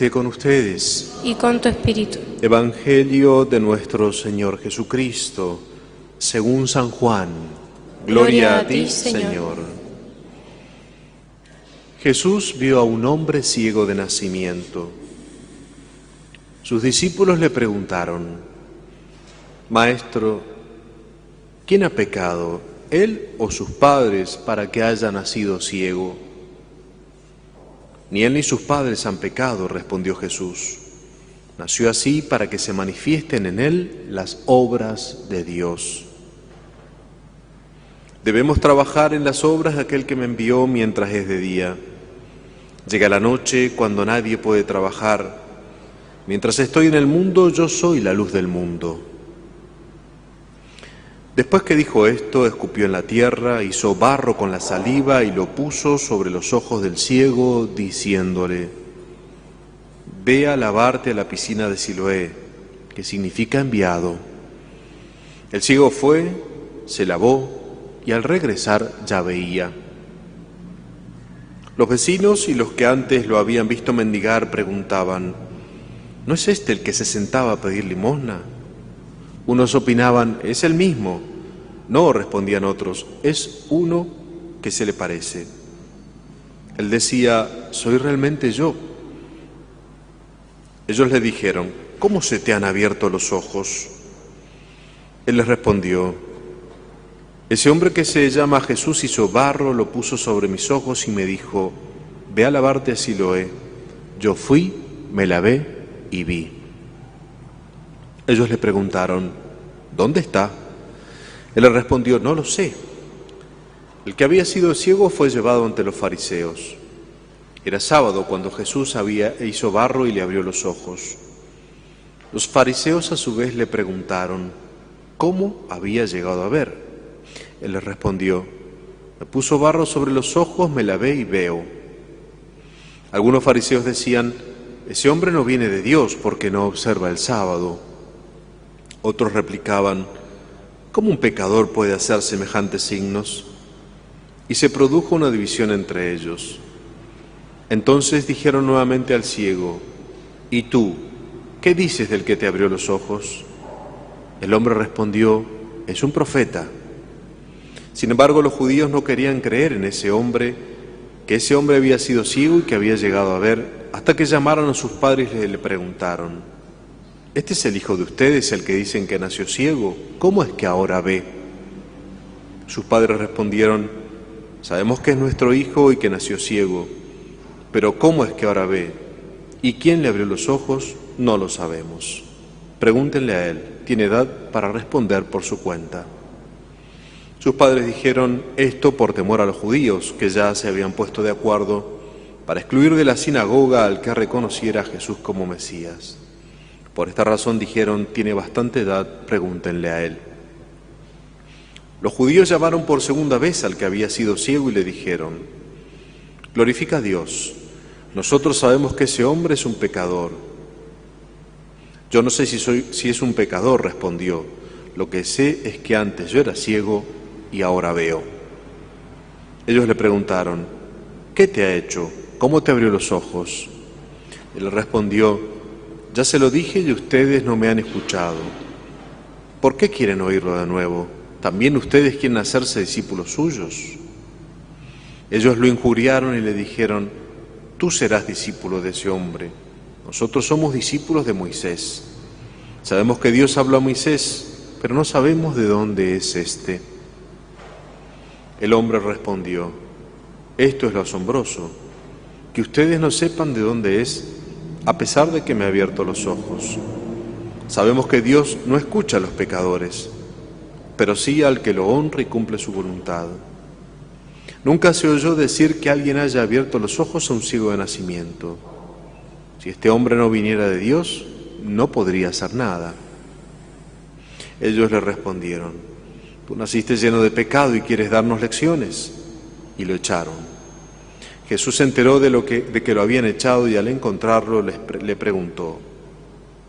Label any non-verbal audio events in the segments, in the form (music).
esté con ustedes. y con tu espíritu. Evangelio de nuestro Señor Jesucristo, según San Juan. Gloria a ti, Señor. Jesús vio a un hombre ciego de nacimiento. Sus discípulos le preguntaron, Maestro, ¿quién ha pecado, él o sus padres, para que haya nacido ciego? Ni él ni sus padres han pecado, respondió Jesús. Nació así para que se manifiesten en él las obras de Dios. Debemos trabajar en las obras de aquel que me envió mientras es de día. Llega la noche cuando nadie puede trabajar. Mientras estoy en el mundo, yo soy la luz del mundo. Después que dijo esto, escupió en la tierra, hizo barro con la saliva y lo puso sobre los ojos del ciego, diciéndole, Ve a lavarte a la piscina de Siloé, que significa enviado. El ciego fue, se lavó y al regresar ya veía. Los vecinos y los que antes lo habían visto mendigar preguntaban, ¿no es este el que se sentaba a pedir limosna? Unos opinaban, es el mismo. No, respondían otros, es uno que se le parece. Él decía, soy realmente yo. Ellos le dijeron, ¿cómo se te han abierto los ojos? Él les respondió, ese hombre que se llama Jesús hizo barro, lo puso sobre mis ojos y me dijo, ve a lavarte a Siloé. Yo fui, me lavé y vi. Ellos le preguntaron, ¿dónde está? Él le respondió, no lo sé. El que había sido ciego fue llevado ante los fariseos. Era sábado cuando Jesús había, hizo barro y le abrió los ojos. Los fariseos a su vez le preguntaron, ¿cómo había llegado a ver? Él les respondió, me puso barro sobre los ojos, me lavé y veo. Algunos fariseos decían, ese hombre no viene de Dios porque no observa el sábado. Otros replicaban, ¿cómo un pecador puede hacer semejantes signos? Y se produjo una división entre ellos. Entonces dijeron nuevamente al ciego, ¿y tú, qué dices del que te abrió los ojos? El hombre respondió, es un profeta. Sin embargo, los judíos no querían creer en ese hombre, que ese hombre había sido ciego y que había llegado a ver, hasta que llamaron a sus padres y le preguntaron, ¿este es el hijo de ustedes, el que dicen que nació ciego? ¿Cómo es que ahora ve? Sus padres respondieron, sabemos que es nuestro hijo y que nació ciego, pero ¿cómo es que ahora ve? ¿Y quién le abrió los ojos? No lo sabemos. Pregúntenle a él, tiene edad para responder por su cuenta. Sus padres dijeron esto por temor a los judíos, que ya se habían puesto de acuerdo para excluir de la sinagoga al que reconociera a Jesús como Mesías. Por esta razón dijeron, tiene bastante edad, pregúntenle a él. Los judíos llamaron por segunda vez al que había sido ciego y le dijeron, glorifica a Dios, nosotros sabemos que ese hombre es un pecador. Yo no sé si, soy, si es un pecador, respondió, lo que sé es que antes yo era ciego y ahora veo. Ellos le preguntaron, ¿qué te ha hecho? ¿Cómo te abrió los ojos? Él respondió, ya se lo dije y ustedes no me han escuchado. ¿Por qué quieren oírlo de nuevo? ¿También ustedes quieren hacerse discípulos suyos? Ellos lo injuriaron y le dijeron, tú serás discípulo de ese hombre. Nosotros somos discípulos de Moisés. Sabemos que Dios habló a Moisés, pero no sabemos de dónde es este. El hombre respondió, esto es lo asombroso, que ustedes no sepan de dónde es, a pesar de que me ha abierto los ojos. Sabemos que Dios no escucha a los pecadores, pero sí al que lo honra y cumple su voluntad. Nunca se oyó decir que alguien haya abierto los ojos a un ciego de nacimiento. Si este hombre no viniera de Dios, no podría hacer nada. Ellos le respondieron, tú naciste lleno de pecado y quieres darnos lecciones. Y lo echaron. Jesús se enteró de, lo que, de que lo habían echado y al encontrarlo le, le preguntó,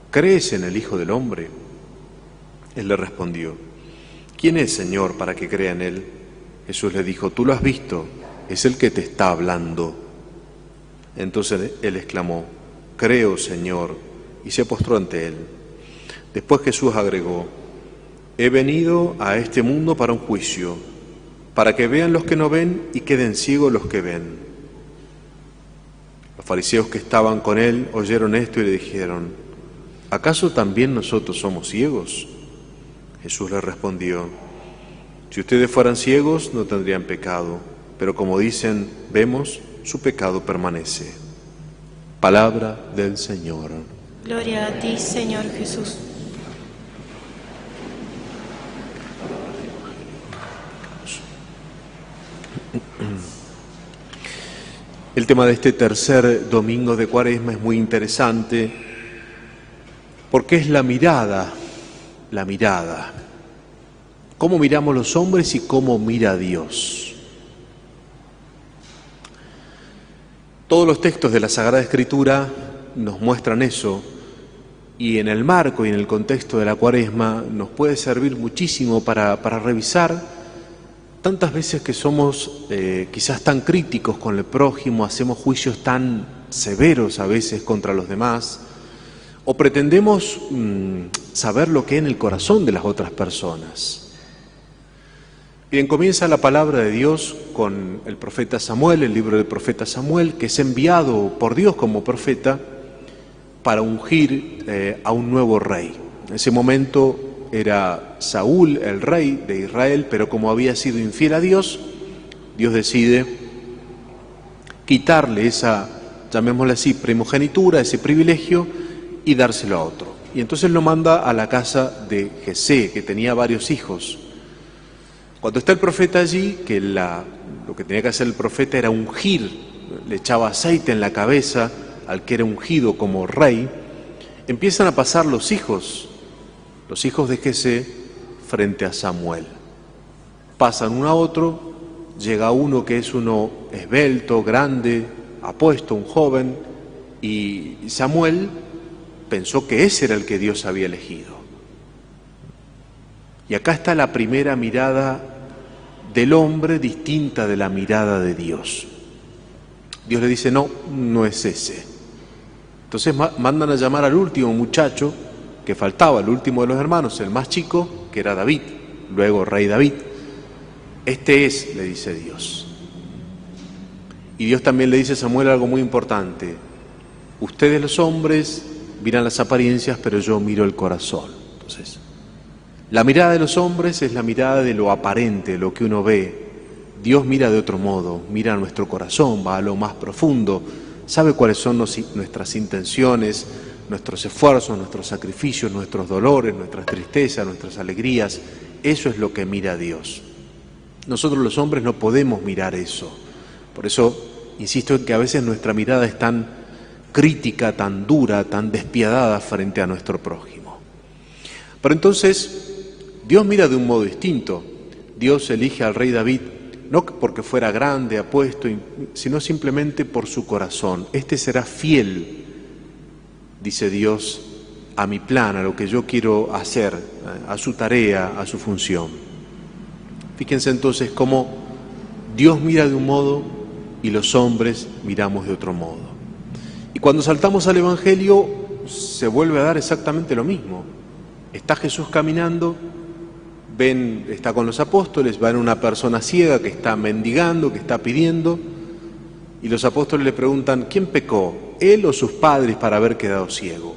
¿crees en el Hijo del Hombre? Él le respondió, ¿quién es Señor para que crea en Él? Jesús le dijo, tú lo has visto, es el que te está hablando. Entonces él exclamó, creo, Señor, y se postró ante él. Después Jesús agregó, he venido a este mundo para un juicio, para que vean los que no ven y queden ciegos los que ven. Los fariseos que estaban con él oyeron esto y le dijeron, ¿acaso también nosotros somos ciegos? Jesús les respondió, si ustedes fueran ciegos no tendrían pecado, pero como dicen, vemos, su pecado permanece. Palabra del Señor. Gloria a ti, Señor Jesús. (clears throat) El tema de este tercer domingo de Cuaresma es muy interesante porque es la mirada, la mirada. Cómo miramos los hombres y cómo mira Dios. Todos los textos de la Sagrada Escritura nos muestran eso y en el marco y en el contexto de la Cuaresma nos puede servir muchísimo para, para revisar Tantas veces que somos eh, quizás tan críticos con el prójimo, hacemos juicios tan severos a veces contra los demás, o pretendemos mm, saber lo que hay en el corazón de las otras personas. Bien, comienza la palabra de Dios con el profeta Samuel, el libro del profeta Samuel, que es enviado por Dios como profeta para ungir eh, a un nuevo rey. En ese momento era Saúl el rey de Israel, pero como había sido infiel a Dios, Dios decide quitarle esa, llamémosle así, primogenitura, ese privilegio, y dárselo a otro. Y entonces lo manda a la casa de Jesé, que tenía varios hijos. Cuando está el profeta allí, que la, lo que tenía que hacer el profeta era ungir, le echaba aceite en la cabeza al que era ungido como rey, empiezan a pasar los hijos los hijos de Jesé frente a Samuel. Pasan uno a otro, llega uno que es uno esbelto, grande, apuesto, un joven, y Samuel pensó que ese era el que Dios había elegido. Y acá está la primera mirada del hombre distinta de la mirada de Dios. Dios le dice, no, no es ese. Entonces mandan a llamar al último muchacho, faltaba, el último de los hermanos, el más chico, que era David, luego rey David. Este es, le dice Dios. Y Dios también le dice a Samuel algo muy importante. Ustedes los hombres miran las apariencias, pero yo miro el corazón. Entonces, la mirada de los hombres es la mirada de lo aparente, lo que uno ve. Dios mira de otro modo, mira nuestro corazón, va a lo más profundo, sabe cuáles son nuestras intenciones, nuestros esfuerzos, nuestros sacrificios, nuestros dolores, nuestras tristezas, nuestras alegrías. Eso es lo que mira Dios. Nosotros los hombres no podemos mirar eso. Por eso insisto en que a veces nuestra mirada es tan crítica, tan dura, tan despiadada frente a nuestro prójimo. Pero entonces Dios mira de un modo distinto. Dios elige al rey David no porque fuera grande, apuesto, sino simplemente por su corazón. Este será fiel dice Dios, a mi plan, a lo que yo quiero hacer, a su tarea, a su función. Fíjense entonces cómo Dios mira de un modo y los hombres miramos de otro modo. Y cuando saltamos al Evangelio se vuelve a dar exactamente lo mismo. Está Jesús caminando, ven, está con los apóstoles, va en una persona ciega que está mendigando, que está pidiendo, y los apóstoles le preguntan, ¿quién pecó? ¿Él o sus padres para haber quedado ciego?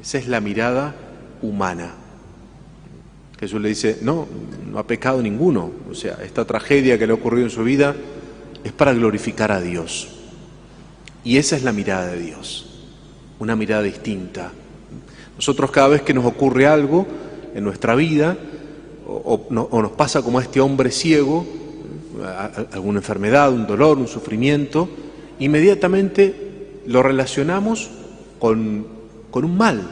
Esa es la mirada humana. Jesús le dice, no, no ha pecado ninguno. O sea, esta tragedia que le ha ocurrido en su vida es para glorificar a Dios. Y esa es la mirada de Dios, una mirada distinta. Nosotros cada vez que nos ocurre algo en nuestra vida, o, nos pasa como a este hombre ciego, alguna enfermedad, un dolor, un sufrimiento, inmediatamente lo relacionamos con, un mal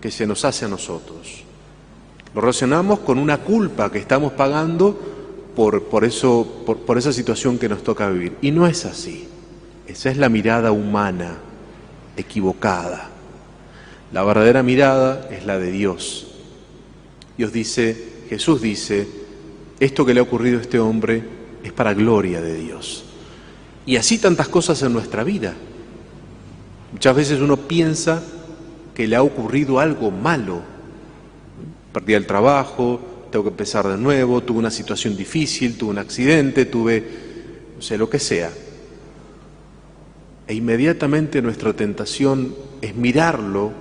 que se nos hace a nosotros. Lo relacionamos con una culpa que estamos pagando por, por, eso, por, por esa situación que nos toca vivir. Y no es así. Esa es la mirada humana, equivocada. La verdadera mirada es la de Dios. Dios dice, Jesús dice, esto que le ha ocurrido a este hombre es para gloria de Dios. Y así tantas cosas en nuestra vida. Muchas veces uno piensa que le ha ocurrido algo malo. Perdí el trabajo, tengo que empezar de nuevo, tuve una situación difícil, tuve un accidente, tuve, no sé, lo que sea. E inmediatamente nuestra tentación es mirarlo,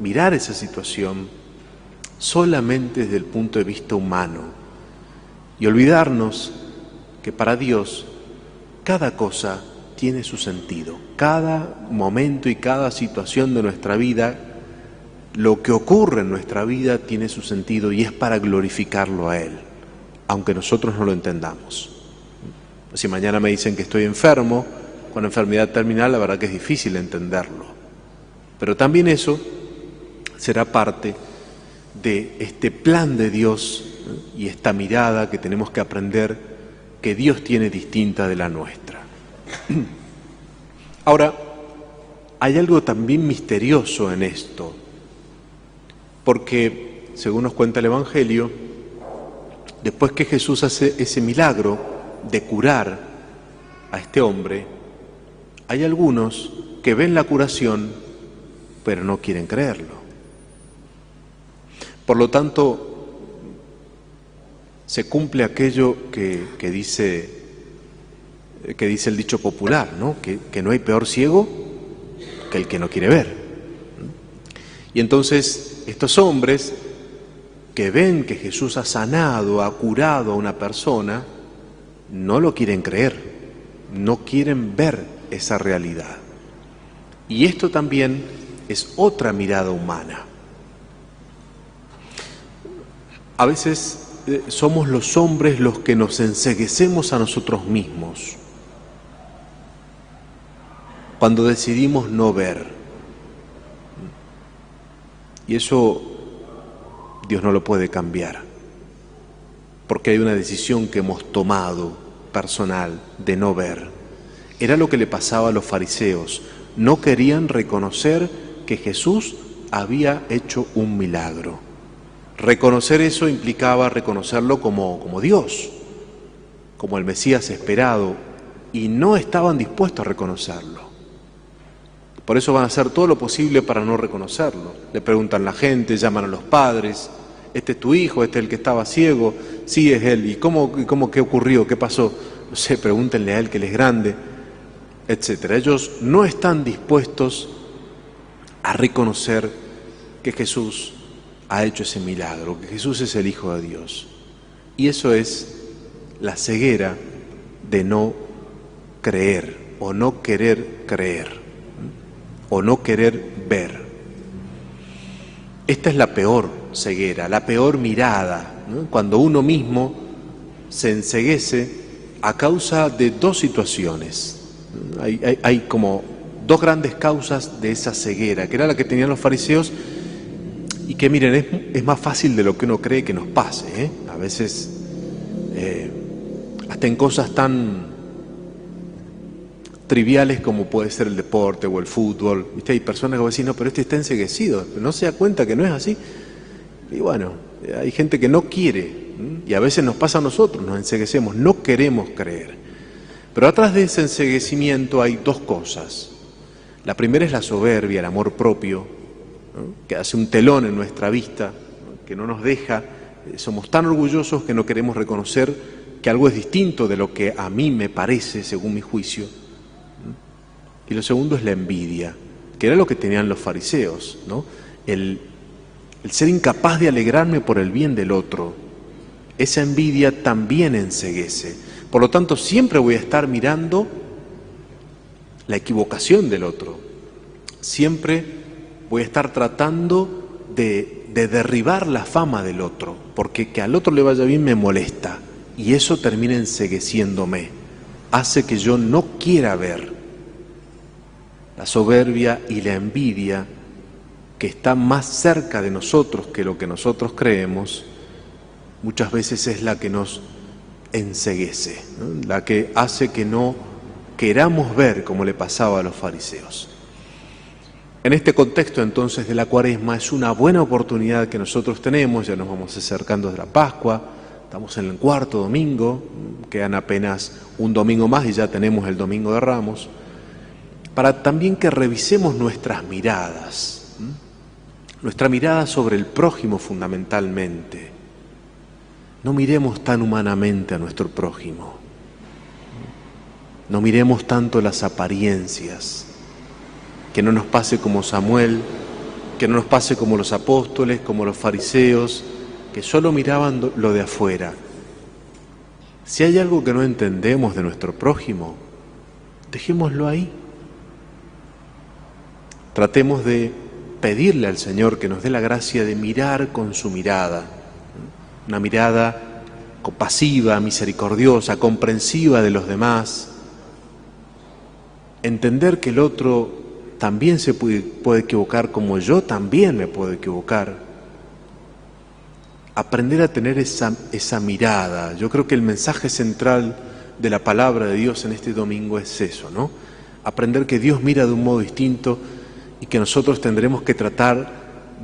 mirar esa situación solamente desde el punto de vista humano y olvidarnos que para Dios cada cosa tiene su sentido. Cada momento y cada situación de nuestra vida, lo que ocurre en nuestra vida tiene su sentido y es para glorificarlo a Él, aunque nosotros no lo entendamos. Si mañana me dicen que estoy enfermo, con enfermedad terminal, la verdad que es difícil entenderlo. Pero también eso será parte de este plan de Dios y esta mirada que tenemos que aprender que Dios tiene distinta de la nuestra. (clears throat) Ahora, hay algo también misterioso en esto, porque, según nos cuenta el Evangelio, después que Jesús hace ese milagro de curar a este hombre, hay algunos que ven la curación, pero no quieren creerlo. Por lo tanto, se cumple aquello que, dice, que dice el dicho popular, ¿no? Que, que no hay peor ciego que el que no quiere ver. Y entonces estos hombres que ven que Jesús ha sanado, ha curado a una persona, no lo quieren creer, no quieren ver esa realidad. Y esto también es otra mirada humana. A veces eh, somos los hombres los que nos enseguecemos a nosotros mismos cuando decidimos no ver. Y eso Dios no lo puede cambiar, porque hay una decisión que hemos tomado personal de no ver. Era lo que le pasaba a los fariseos. No querían reconocer que Jesús había hecho un milagro. Reconocer eso implicaba reconocerlo como, como Dios, como el Mesías esperado, y no estaban dispuestos a reconocerlo. Por eso van a hacer todo lo posible para no reconocerlo. Le preguntan la gente, llaman a los padres, este es tu hijo, este es el que estaba ciego, sí es él, ¿y cómo, qué ocurrió? ¿Qué pasó? No sé, pregúntenle a él que él es grande, etcétera. Ellos no están dispuestos a reconocer que Jesús ha hecho ese milagro, que Jesús es el Hijo de Dios. Y eso es la ceguera de no creer o no querer creer o no querer ver. Esta es la peor ceguera, la peor mirada, cuando uno mismo se enseguece a causa de dos situaciones. Hay, hay como dos grandes causas de esa ceguera, que era la que tenían los fariseos y que miren, es, más fácil de lo que uno cree que nos pase. ¿eh? A veces, eh, hasta en cosas tan triviales como puede ser el deporte o el fútbol. ¿viste? Hay personas que van a decir, no, pero este está enseguecido, no se da cuenta que no es así. Y bueno, hay gente que no quiere, y a veces nos pasa a nosotros, nos enseguecemos, no queremos creer. Pero atrás de ese enseguecimiento hay dos cosas. La primera es la soberbia, el amor propio, que hace un telón en nuestra vista, que no nos deja, eh, somos tan orgullosos que no queremos reconocer que algo es distinto de lo que a mí me parece según mi juicio. Y lo segundo es la envidia, que era lo que tenían los fariseos, ¿no? el, ser incapaz de alegrarme por el bien del otro. Esa envidia también enseguece. Por lo tanto, siempre voy a estar mirando la equivocación del otro. Siempre voy a estar tratando de, derribar la fama del otro, porque que al otro le vaya bien me molesta y eso termina ensegueciéndome, hace que yo no quiera ver la soberbia y la envidia que está más cerca de nosotros que lo que nosotros creemos, muchas veces es la que nos enseguece, la que hace que no queramos ver como le pasaba a los fariseos. En este contexto entonces de la cuaresma es una buena oportunidad que nosotros tenemos, ya nos vamos acercando de la Pascua, estamos en el cuarto domingo, quedan apenas un domingo más y ya tenemos el domingo de Ramos, para también que revisemos nuestras miradas, nuestra mirada sobre el prójimo fundamentalmente. No miremos tan humanamente a nuestro prójimo, no miremos tanto las apariencias, que no nos pase como Samuel, que no nos pase como los apóstoles, como los fariseos, que solo miraban lo de afuera. Si hay algo que no entendemos de nuestro prójimo, dejémoslo ahí. Tratemos de pedirle al Señor que nos dé la gracia de mirar con su mirada, una mirada compasiva, misericordiosa, comprensiva de los demás, entender que el otro también se puede, puede, equivocar como yo también me puedo equivocar. Aprender a tener esa, esa mirada. Yo creo que el mensaje central de la palabra de Dios en este domingo es eso, ¿no? Aprender que Dios mira de un modo distinto y que nosotros tendremos que tratar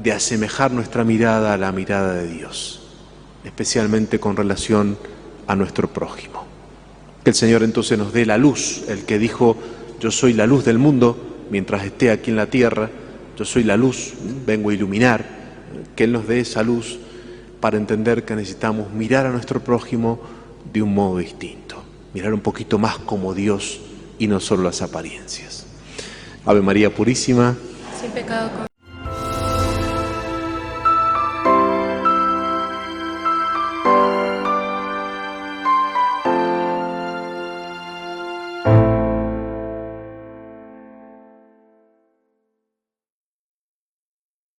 de asemejar nuestra mirada a la mirada de Dios, especialmente con relación a nuestro prójimo. Que el Señor entonces nos dé la luz, el que dijo, yo soy la luz del mundo, mientras esté aquí en la tierra, yo soy la luz, vengo a iluminar, que Él nos dé esa luz para entender que necesitamos mirar a nuestro prójimo de un modo distinto, mirar un poquito más como Dios y no solo las apariencias. Ave María Purísima. Sin pecado